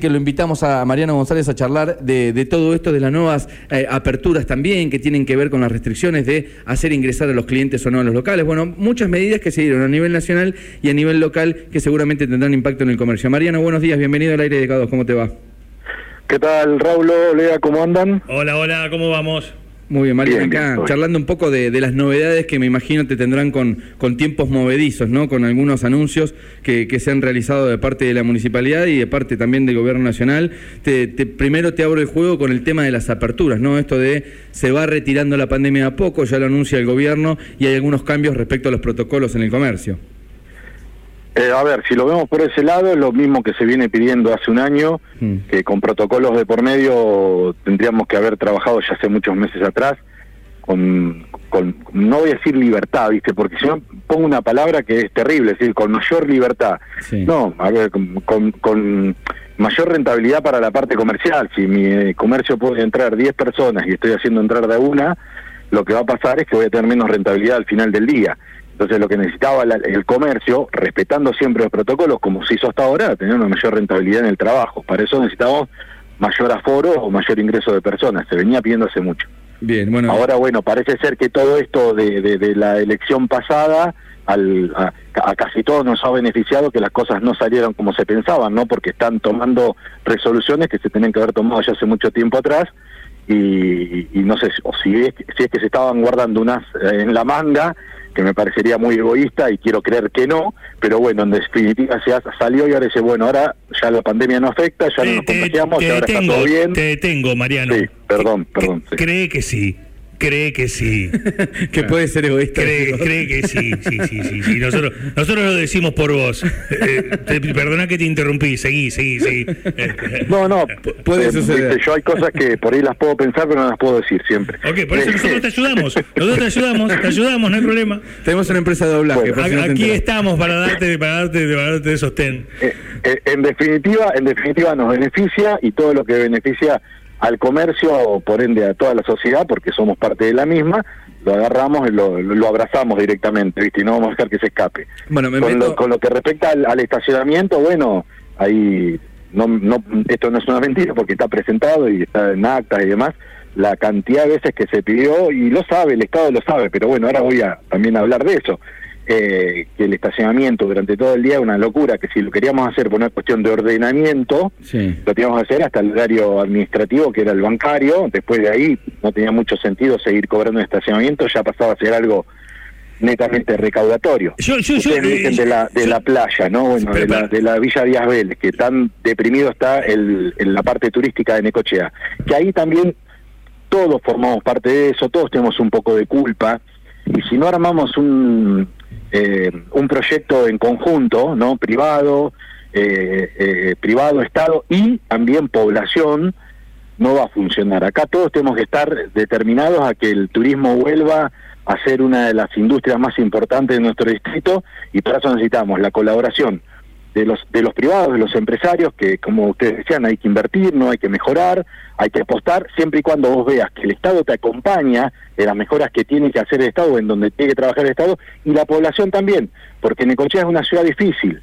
que lo invitamos a Mariano González a charlar de, de todo esto, de las nuevas eh, aperturas también que tienen que ver con las restricciones de hacer ingresar a los clientes o no a los locales. Bueno, muchas medidas que se dieron a nivel nacional y a nivel local que seguramente tendrán impacto en el comercio. Mariano, buenos días, bienvenido al aire de K2, ¿cómo te va? ¿Qué tal, Raúl? Lea, ¿cómo andan? Hola, hola, ¿cómo vamos? Muy bien, bien, acá charlando un poco de, de las novedades que me imagino te tendrán con, con tiempos movedizos, ¿no? Con algunos anuncios que, que se han realizado de parte de la municipalidad y de parte también del gobierno nacional. Te, te- primero te abro el juego con el tema de las aperturas, ¿no? Esto de se va retirando la pandemia a poco, ya lo anuncia el gobierno y hay algunos cambios respecto a los protocolos en el comercio. Eh, a ver, si lo vemos por ese lado, es lo mismo que se viene pidiendo hace un año, Mm. que con protocolos de por medio tendríamos que haber trabajado ya hace muchos meses atrás, con, con no voy a decir libertad, ¿viste? Porque si no pongo una palabra que es terrible, es decir, con mayor libertad. Sí. No, a ver, con, con- con mayor rentabilidad para la parte comercial. Si mi eh, comercio puede entrar 10 personas y estoy haciendo entrar de una, lo que va a pasar es que voy a tener menos rentabilidad al final del día. Entonces lo que necesitaba la- el comercio, respetando siempre los protocolos, como se hizo hasta ahora, tener una mayor rentabilidad en el trabajo. Para eso necesitamos mayor aforo o mayor ingreso de personas. Se venía pidiendo hace mucho. Bien, bueno. Ahora, bueno, parece ser que todo esto de, de- de la elección pasada al, a, a casi todos nos ha beneficiado que las cosas no salieron como se pensaban, ¿no? Porque están tomando resoluciones que se tenían que haber tomado ya hace mucho tiempo atrás y, y no sé si- o si es, que- si es que se estaban guardando unas eh, en la manga que me parecería muy egoísta y quiero creer que no, pero bueno, en definitiva se ha- salió y ahora dice, bueno, ahora ya la pandemia no afecta, ya no nos contagiamos, y ahora está todo bien. te detengo, Mariano. Sí, perdón, perdón, sí. Cree que sí, cree que sí. que puede ser egoísta. Cree, cree que sí, sí, sí, sí, sí. Nosotros, nosotros lo decimos por vos. Eh, te- perdona que te interrumpí, seguí, seguí, seguí. Eh, No, no, puede eh, suceder. viste, Yo hay cosas que por ahí las puedo pensar, pero no las puedo decir siempre. Ok, por eso nosotros te ayudamos. Nosotros te ayudamos, te ayudamos, no hay problema. Tenemos una empresa de doblaje. Bueno, no Aquí estamos para darte, para darte, para darte de sostén. Eh, eh, en definitiva, en definitiva nos beneficia y todo lo que beneficia al comercio, por ende a toda la sociedad, porque somos parte de la misma, lo agarramos y lo, lo abrazamos directamente, ¿viste? Y no vamos a dejar que se escape. Bueno, me con, meto- lo, con lo que respecta al, al estacionamiento, bueno, ahí no, no, esto no es una mentira porque está presentado y está en actas y demás, la cantidad de veces que se pidió, y lo sabe, el Estado lo sabe, pero bueno, ahora voy a también hablar de eso, eh, que el estacionamiento durante todo el día es una locura, que si lo queríamos hacer por una cuestión de ordenamiento, Sí. lo teníamos que hacer hasta el horario administrativo, que era el bancario, después de ahí no tenía mucho sentido seguir cobrando un estacionamiento, ya pasaba a ser algo netamente recaudatorio. Yo- yo- yo, Ustedes dicen de la, de yo- la playa, ¿no? Bueno, de la, de la Villa Díaz Vélez, que tan deprimido está el, en la parte turística de Necochea. Que ahí también todos formamos parte de eso, todos tenemos un poco de culpa, y si no armamos un, eh, un proyecto en conjunto, ¿no? Privado, eh, eh, privado, Estado y también población, no va a funcionar. Acá todos tenemos que estar determinados a que el turismo vuelva a ser una de las industrias más importantes de nuestro distrito y para eso necesitamos la colaboración de los de los privados, de los empresarios, que como ustedes decían, hay que invertir, no hay que mejorar, hay que apostar, siempre y cuando vos veas que el Estado te acompaña en las mejoras que tiene que hacer el Estado, en donde tiene que trabajar el Estado, y la población también, porque Necochea es una ciudad difícil.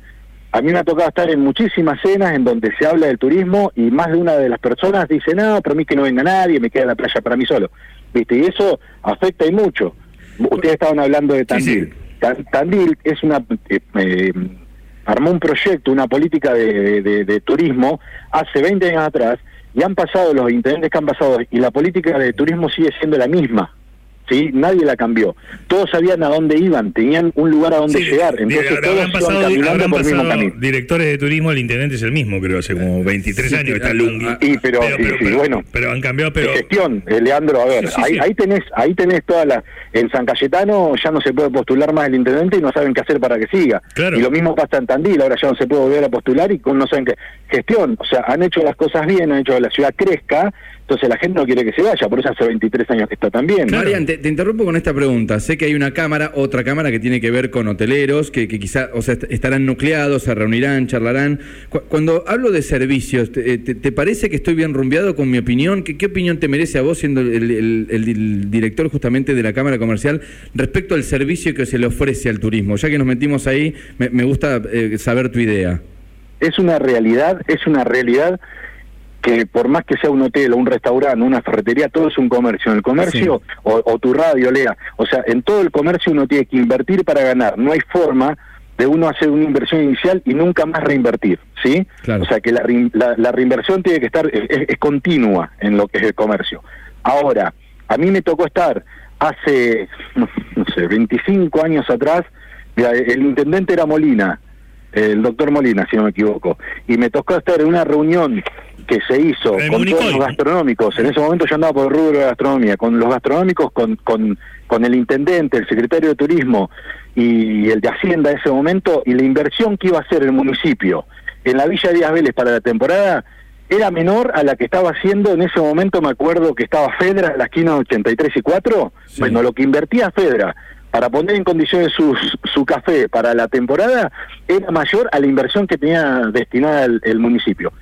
A mí me ha tocado estar en muchísimas cenas en donde se habla del turismo y más de una de las personas dice, no, para mí que no venga nadie, me queda la playa para mí solo. ¿Viste? Y eso afecta y mucho. Ustedes estaban hablando de Tandil. sí. Tandil es una... eh, eh, armó un proyecto, una política de, turismo hace 20 años atrás y han pasado los intendentes que han pasado y la política de turismo sigue siendo la misma. ¿Sí? Nadie la cambió. Todos sabían a dónde iban, tenían un lugar a donde Sí, llegar. Entonces habrán todos iban pasado, caminando habrán por el mismo camino. directores de turismo, el intendente es el mismo, creo, hace como 23 Sí, años está Lungui. Y pero, bueno, pero han cambiado, pero gestión, eh, Leandro, a ver, ahí, ahí tenés, ahí tenés toda la, en San Cayetano ya no se puede postular más el intendente y no saben qué hacer para que siga. Claro. Y lo mismo pasa en Tandil, ahora ya no se puede volver a postular y no saben qué. Gestión, o sea, han hecho las cosas bien, han hecho que la ciudad crezca, entonces la gente no quiere que se vaya, por eso hace 23 años que está tan bien. Claro. Marian, te, te interrumpo con esta pregunta. Sé que hay una cámara, otra cámara que tiene que ver con hoteleros, que, que quizá, o sea, est- estarán nucleados, se reunirán, charlarán. Cu- Cuando hablo de servicios, ¿te, te- te parece que estoy bien rumbeado con mi opinión? ¿Qué, qué opinión te merece a vos siendo el, el- el- el director justamente de la Cámara Comercial respecto al servicio que se le ofrece al turismo? Ya que nos metimos ahí, me, me gusta eh, saber tu idea. Es una realidad, es una realidad que por más que sea un hotel o un restaurante, una ferretería, todo es un comercio. En el comercio, o, tu radio, Lea, o sea, en todo el comercio uno tiene que invertir para ganar. No hay forma de uno hacer una inversión inicial y nunca más reinvertir, ¿sí? O sea que la, la, reinversión tiene que estar, es, continua en lo que es el comercio. Ahora, a mí me tocó estar hace, no, sé, 25 años atrás, el intendente era Molina, el doctor Molina, si no me equivoco, y me tocó estar en una reunión que se hizo con todos los gastronómicos, en ese momento yo andaba por el rubro de gastronomía, con los gastronómicos, con, con, con el intendente, el secretario de turismo y el de Hacienda en ese momento, y la inversión que iba a hacer el municipio en la Villa Díaz Vélez para la temporada era menor a la que estaba haciendo en ese momento, me acuerdo que estaba Fedra la esquina 83 y 4, bueno, lo que invertía Fedra para poner en condiciones su, su café para la temporada era mayor a la inversión que tenía destinada el, municipio.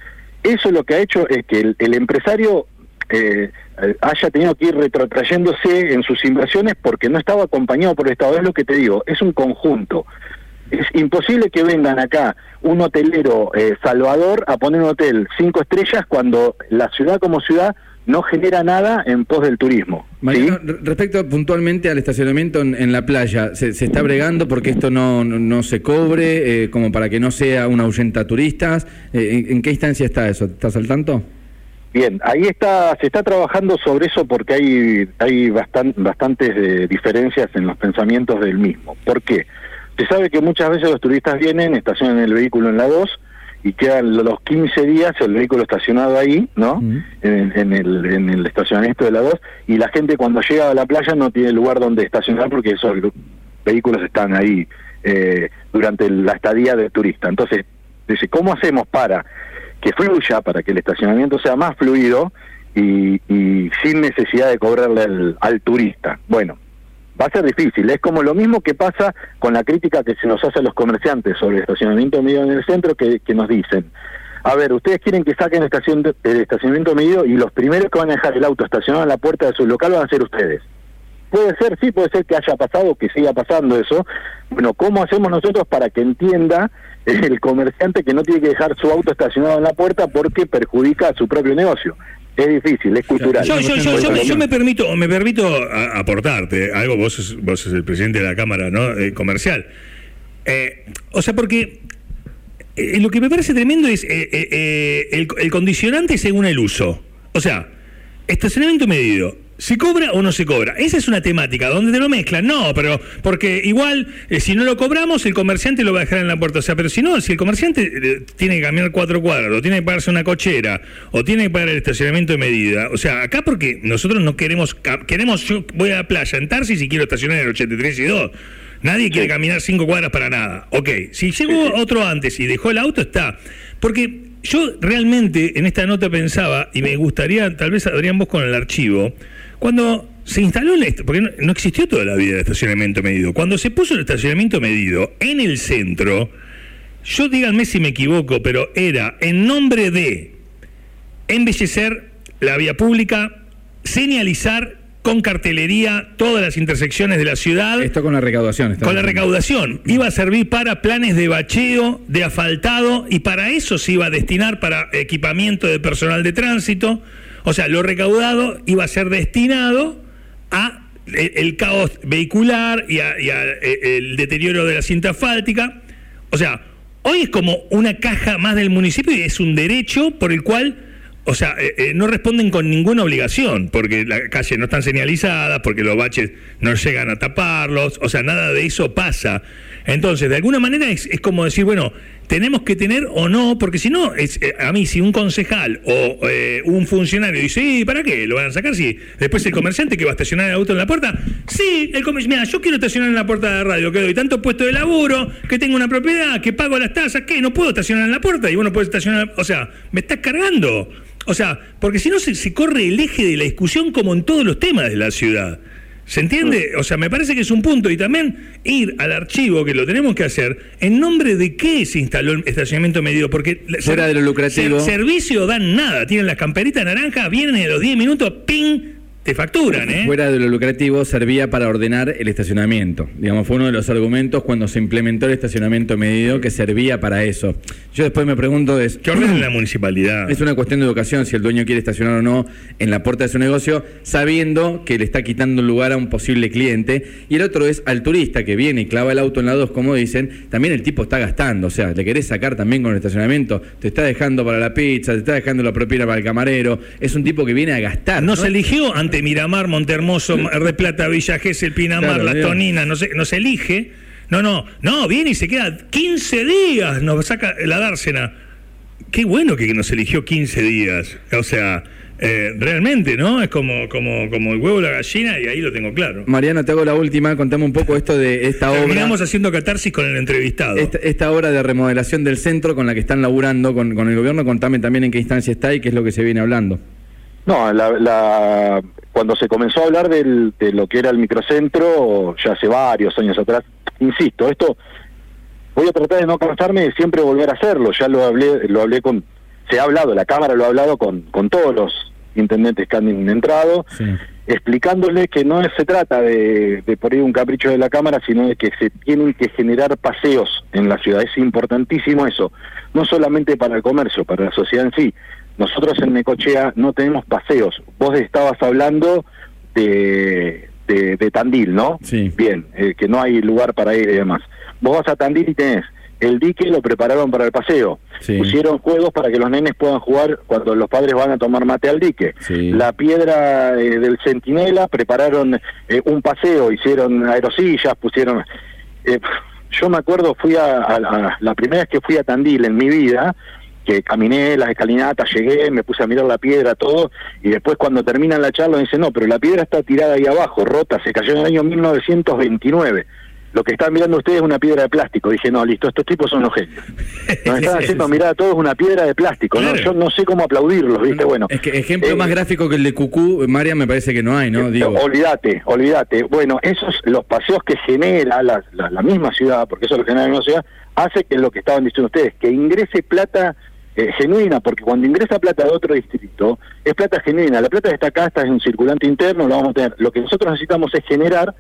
Eso lo que ha hecho es que el, empresario eh, haya tenido que ir retrotrayéndose en sus inversiones porque no estaba acompañado por el Estado. Es lo que te digo, es un conjunto. Es imposible que vengan acá un hotelero eh, Salvador a poner un hotel cinco estrellas cuando la ciudad como ciudad no genera nada en pos del turismo. respecto puntualmente al estacionamiento en, la playa, ¿se, está bregando porque esto no, no, se cobre, eh, como para que no sea una ahuyenta turistas? Eh, ¿en, qué instancia está eso? ¿Estás al tanto? Bien, ahí está, se está trabajando sobre eso porque hay, hay bastantes eh, diferencias en los pensamientos del mismo. ¿Por qué? Se sabe que muchas veces los turistas vienen, estacionan el vehículo en la 2, y quedan los 15 días el vehículo estacionado ahí, ¿no? en, el, en el estacionamiento de la 2, y la gente cuando llega a la playa no tiene lugar donde estacionar porque esos vehículos están ahí eh, durante la estadía del turista. Entonces, dice, ¿cómo hacemos para que fluya, para que el estacionamiento sea más fluido y, y sin necesidad de cobrarle al turista? Bueno, va a ser difícil. Es como lo mismo que pasa con la crítica que se nos hace a los comerciantes sobre el estacionamiento medido en el centro, que, nos dicen, a ver, ustedes quieren que saquen estación el estacionamiento medido y los primeros que van a dejar el auto estacionado en la puerta de su local van a ser ustedes. Puede ser, sí, puede ser que haya pasado, que siga pasando eso. Bueno, ¿cómo hacemos nosotros para que entienda el comerciante que no tiene que dejar su auto estacionado en la puerta porque perjudica a su propio negocio? Es difícil, es cultural. Yo, me permito, me permito aportarte algo. Vos, vos sos el presidente de la Cámara ¿no? Eh, comercial. Eh, o sea, porque eh, lo que me parece tremendo es el, el condicionante según el uso. O sea, estacionamiento medido. ¿Se cobra o no se cobra? Esa es una temática, donde te lo mezclan? No, pero porque igual, eh, si no lo cobramos, el comerciante lo va a dejar en la puerta. O sea, pero si no, si el comerciante eh, tiene que caminar cuatro cuadras, o tiene que pagarse una cochera, o tiene que pagar el estacionamiento de medida. O sea, acá porque nosotros no queremos, queremos, yo voy a la playa en Tarsis y quiero estacionar en el 83 y 2. Nadie quiere caminar cinco cuadras para nada. Ok, si llegó otro antes y dejó el auto, está. Porque yo realmente en esta nota pensaba, y me gustaría, tal vez Adrián vos con el archivo, cuando se instaló el porque no, existió toda la vida el estacionamiento medido. Cuando se puso el estacionamiento medido en el centro, yo díganme si me equivoco, pero era en nombre de embellecer la vía pública, señalizar con cartelería todas las intersecciones de la ciudad. Esto con la recaudación. Con la recaudación. Iba a servir para planes de bacheo, de asfaltado, y para eso se iba a destinar para equipamiento de personal de tránsito o sea, lo recaudado iba a ser destinado a eh, el, caos vehicular y, a, eh, el deterioro de la cinta asfáltica. O sea, hoy es como una caja más del municipio y es un derecho por el cual o sea, eh, no responden con ninguna obligación, porque las calles no están señalizadas, porque los baches no llegan a taparlos, o sea, nada de eso pasa. Entonces, de alguna manera es, es como decir, bueno, tenemos que tener o no, porque si no, es, eh, a mí si un concejal o eh, un funcionario dice, ¿para qué? ¿Lo van a sacar? Sí. Después el comerciante que va a estacionar el auto en la puerta, sí, el comerciante, mira, yo quiero estacionar en la puerta de la radio, que doy tanto puesto de laburo, que tengo una propiedad, que pago las tasas, ¿qué? No puedo estacionar en la puerta y bueno, puedes estacionar, o sea, me estás cargando. O sea, porque si no se corre el eje de la discusión como en todos los temas de la ciudad. ¿Se entiende? O sea, me parece que es un punto. Y también ir al archivo, que lo tenemos que hacer, en nombre de qué se instaló el estacionamiento medido. Porque fuera de lo lucrativo. servicio dan nada. Tienen las camperitas naranjas, vienen a los 10 minutos, ¡ping! Te facturan, ¿eh? Fuera de lo lucrativo, servía para ordenar el estacionamiento. Digamos, fue uno de los argumentos cuando se implementó el estacionamiento medido que servía para eso. Yo después me pregunto es... ¿Qué ordena la municipalidad? Es una cuestión de educación si el dueño quiere estacionar o no en la puerta de su negocio, sabiendo que le está quitando lugar a un posible cliente. Y el otro es al turista que viene y clava el auto en la 2, como dicen, también el tipo está gastando. O sea, le querés sacar también con el estacionamiento, te está dejando para la pizza, te está dejando la propina para el camarero. Es un tipo que viene a gastar. No, se eligió ante Miramar, Montermoso, de Plata, Villa Gesell, Pinamar, Claro, Las. Toninas, no se, no se elige. No, no, no, viene y se queda 15 días, nos saca la dársena. Qué bueno que nos eligió 15 días. O sea, eh, realmente, ¿no? Es como, como, como el huevo y la gallina y ahí lo tengo claro. Mariano, te hago la última, contame un poco esto de esta obra. Terminamos haciendo catarsis con el entrevistado. Esta, esta obra de remodelación del centro con la que están laburando con, con el gobierno, contame también en qué instancia está y qué es lo que se viene hablando. No, la, la- cuando se comenzó a hablar del- de lo que era el microcentro, ya hace varios años atrás, insisto, esto voy a tratar de no cansarme de siempre volver a hacerlo. Ya lo hablé, lo hablé con, se ha hablado, la Cámara lo ha hablado con, con todos los intendentes que han entrado, Sí. explicándole que no se trata de, de por ahí un capricho de la Cámara, sino de que se tienen que generar paseos en la ciudad. Es importantísimo eso, no solamente para el comercio, para la sociedad en sí. Nosotros en Necochea no tenemos paseos. Vos estabas hablando de, de, de Tandil, ¿no? Sí. Bien, eh, que no hay lugar para ir y demás. Vos vas a Tandil y tenés el dique lo prepararon para el paseo. Sí. Pusieron juegos para que los nenes puedan jugar cuando los padres van a tomar mate al dique. Sí. La piedra eh, del Centinela prepararon eh, un paseo, hicieron aerosillas, pusieron... eh, yo me acuerdo, fui a, a- a- la primera vez que fui a Tandil en mi vida, que caminé las escalinatas, llegué, me puse a mirar la piedra, todo, y después cuando terminan la charla me dicen, no, pero la piedra está tirada ahí abajo, rota, se cayó en el año 1929. Lo que están mirando ustedes es una piedra de plástico. Dije, no, listo, estos tipos son los genios. Nos están haciendo mirar a todos una piedra de plástico. Yo no sé cómo aplaudirlos, ¿viste? Bueno. Es que ejemplo eh, más gráfico que el de Cucú, María, me parece que no hay, ¿no? Digo, Olvídate, olvídate. Bueno, esos, los paseos que genera la, la, la misma ciudad, porque eso lo genera la misma ciudad, hace que lo que estaban diciendo ustedes, que ingrese plata eh, genuina, porque cuando ingresa plata de otro distrito, es plata genuina. La plata que está acá, está en un circulante interno, lo vamos a tener. Lo que nosotros necesitamos es generar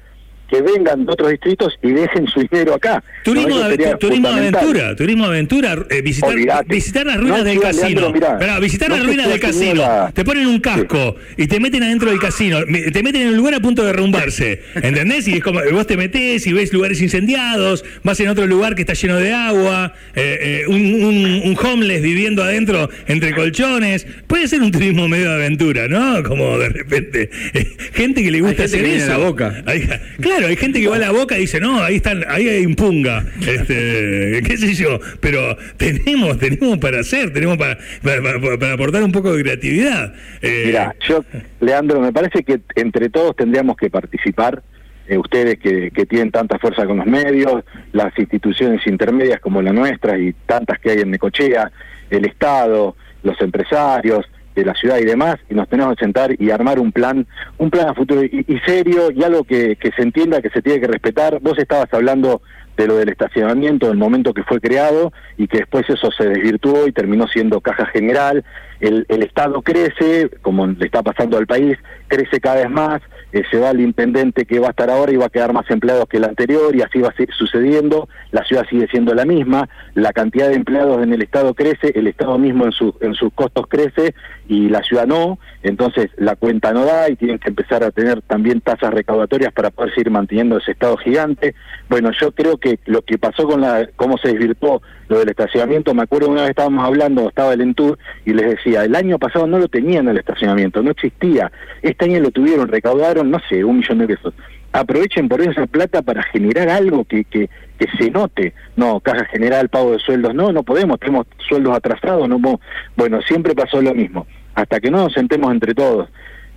que vengan de otros distritos y dejen su dinero acá. Turismo, ¿No? De, turismo aventura, turismo de aventura, eh, visitar, visitar las ruinas No, del casino. Leandro, mirá, Pará, visitar no las ruinas del casino. Te ponen un casco y te meten adentro del casino. Te meten en un lugar a punto de derrumbarse. ¿Entendés? Y es como vos te metés y ves lugares incendiados, vas en otro lugar que está lleno de agua, eh, eh, un, un- un homeless viviendo adentro entre colchones. Puede ser un turismo medio de aventura, ¿no? Como de repente. eh, gente que le gusta gente hacer que viene eso. la Boca. Hay- claro, hay gente que va a la boca y dice, no, ahí están, ahí hay un punga, este, qué sé yo, pero tenemos, tenemos para hacer, tenemos para- para aportar un poco de creatividad. Eh, Mira, yo, Leandro, me parece que entre todos tendríamos que participar, eh, ustedes que, que tienen tanta fuerza con los medios, las instituciones intermedias como la nuestra y tantas que hay en Necochea, el Estado, los empresarios de la ciudad y demás, y nos tenemos que sentar y armar un plan, un plan a futuro y, serio y algo que, que se entienda, que se tiene que respetar. Vos estabas hablando de lo del estacionamiento, del momento que fue creado y que después eso se desvirtuó y terminó siendo caja general. El, el Estado crece, como le está pasando al país, crece cada vez más, eh, se va el intendente que va a estar ahora y va a quedar más empleados que el anterior y así va a seguir sucediendo, la ciudad sigue siendo la misma, la cantidad de empleados en el Estado crece, el Estado mismo en, su, en sus costos crece y la ciudad no, entonces la cuenta no da y tienen que empezar a tener también tasas recaudatorias para poder seguir manteniendo ese Estado gigante. Bueno, yo creo que lo que pasó con la, cómo se desvirtuó lo del estacionamiento, me acuerdo una vez estábamos hablando, estaba el Entur y les decía, el año pasado no lo tenían el estacionamiento, no existía, este año lo tuvieron, recaudaron, no sé, un millón de pesos. Aprovechen por esa plata para generar algo que, que, que se note. No, caja general, pago de sueldos, no, no podemos, tenemos sueldos atrasados, no podemos. Bueno, siempre pasó lo mismo. Hasta que no nos sentemos entre todos,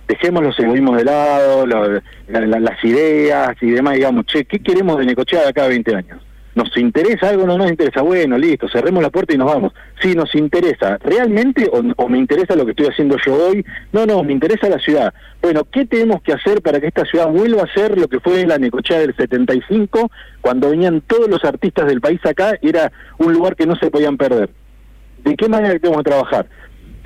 dejemos los egoísmos de lado, las ideas y demás, digamos, che, ¿qué queremos de Necochea de acá a 20 años? ¿Nos interesa algo o no nos interesa? Bueno, listo, cerremos la puerta y nos vamos. Sí, nos interesa. ¿Realmente o, o me interesa lo que estoy haciendo yo hoy? No, no, me interesa la ciudad. Bueno, ¿qué tenemos que hacer para que esta ciudad vuelva a ser lo que fue la Necochea del 75, cuando venían todos los artistas del país acá? Era un lugar que no se podían perder. ¿De qué manera tenemos que trabajar?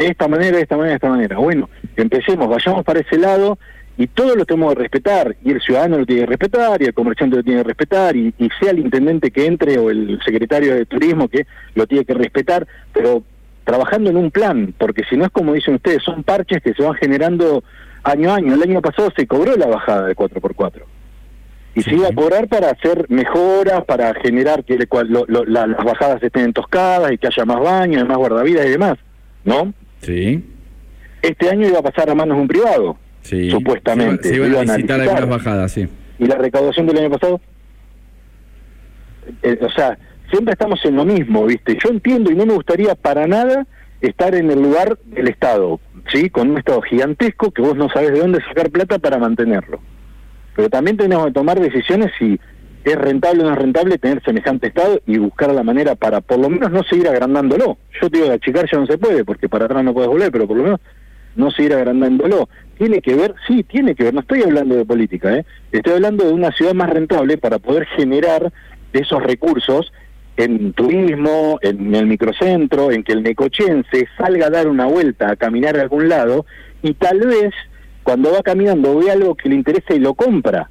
De esta manera, de esta manera, de esta manera. Bueno, empecemos, vayamos para ese lado y todo lo tenemos que respetar, y el ciudadano lo tiene que respetar, y el comerciante lo tiene que respetar, y, y sea el intendente que entre o el secretario de turismo que lo tiene que respetar, pero trabajando en un plan, porque si no es como dicen ustedes, son parches que se van generando año a año. El año pasado se cobró la bajada de 4x4. Y se iba a cobrar para hacer mejoras, para generar que las bajadas estén entoscadas y que haya más baños, más guardavidas y demás, ¿no? Sí. Este año iba a pasar a manos de un privado, sí. supuestamente. Se, iban a licitar algunas bajadas, sí. ¿Y la recaudación del año pasado? Eh, o sea, siempre estamos en lo mismo, ¿viste? Yo entiendo y no me gustaría para nada estar en el lugar del Estado, ¿sí? Con un Estado gigantesco que vos no sabes de dónde sacar plata para mantenerlo. Pero también tenemos que tomar decisiones si es rentable o no es rentable tener semejante Estado y buscar la manera para por lo menos no seguir agrandándolo. Yo te digo, achicar ya no se puede porque para atrás no puedes volver, pero por lo menos no seguir agrandándolo. Tiene que ver, sí, tiene que ver, no estoy hablando de política, ¿eh? estoy hablando de una ciudad más rentable para poder generar esos recursos en turismo, en el microcentro, en que el necochense salga a dar una vuelta, a caminar a algún lado, y tal vez cuando va caminando ve algo que le interesa y lo compra.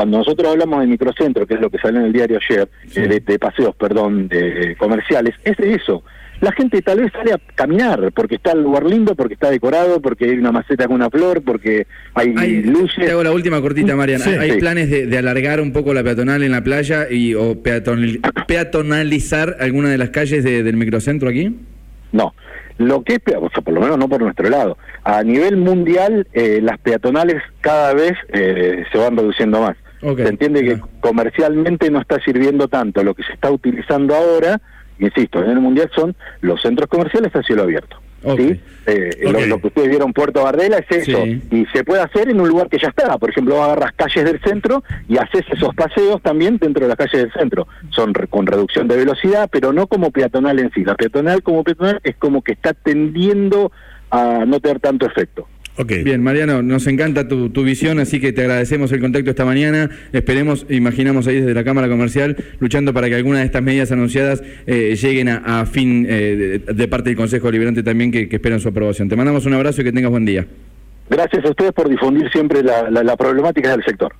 Cuando nosotros hablamos de microcentro, que es lo que salió en el diario ayer, eh, de, paseos, perdón, de comerciales, es eso la gente tal vez sale a caminar porque está el lugar lindo, porque está decorado, porque hay una maceta con una flor, porque hay, luces. Te hago la última cortita, Mariana. ¿Hay planes de, alargar un poco la peatonal en la playa y o peatonalizar alguna de las calles del microcentro aquí? No. Lo que es, o sea, por lo menos no por nuestro lado. A nivel mundial, eh, las peatonales cada vez eh, se van reduciendo más. Se entiende que comercialmente no está sirviendo tanto lo que se está utilizando ahora insisto, en el Mundial son los centros comerciales a cielo abierto. ¿sí? Eh, lo, que ustedes vieron Puerto Bardela es eso, y se puede hacer en un lugar que ya está. Por ejemplo, agarras calles del centro y haces esos paseos también dentro de las calles del centro. Son con reducción de velocidad, pero no como peatonal en sí. La peatonal como peatonal es como que está tendiendo a no tener tanto efecto. Bien, Mariano, nos encanta tu, visión, así que te agradecemos el contacto esta mañana. Esperemos, imaginamos ahí desde la Cámara Comercial, luchando para que alguna de estas medidas anunciadas eh, lleguen a, fin eh, de, parte del Consejo Liberante también, que, esperan su aprobación. Te mandamos un abrazo y que tengas buen día. Gracias a ustedes por difundir siempre la, la problemática del sector.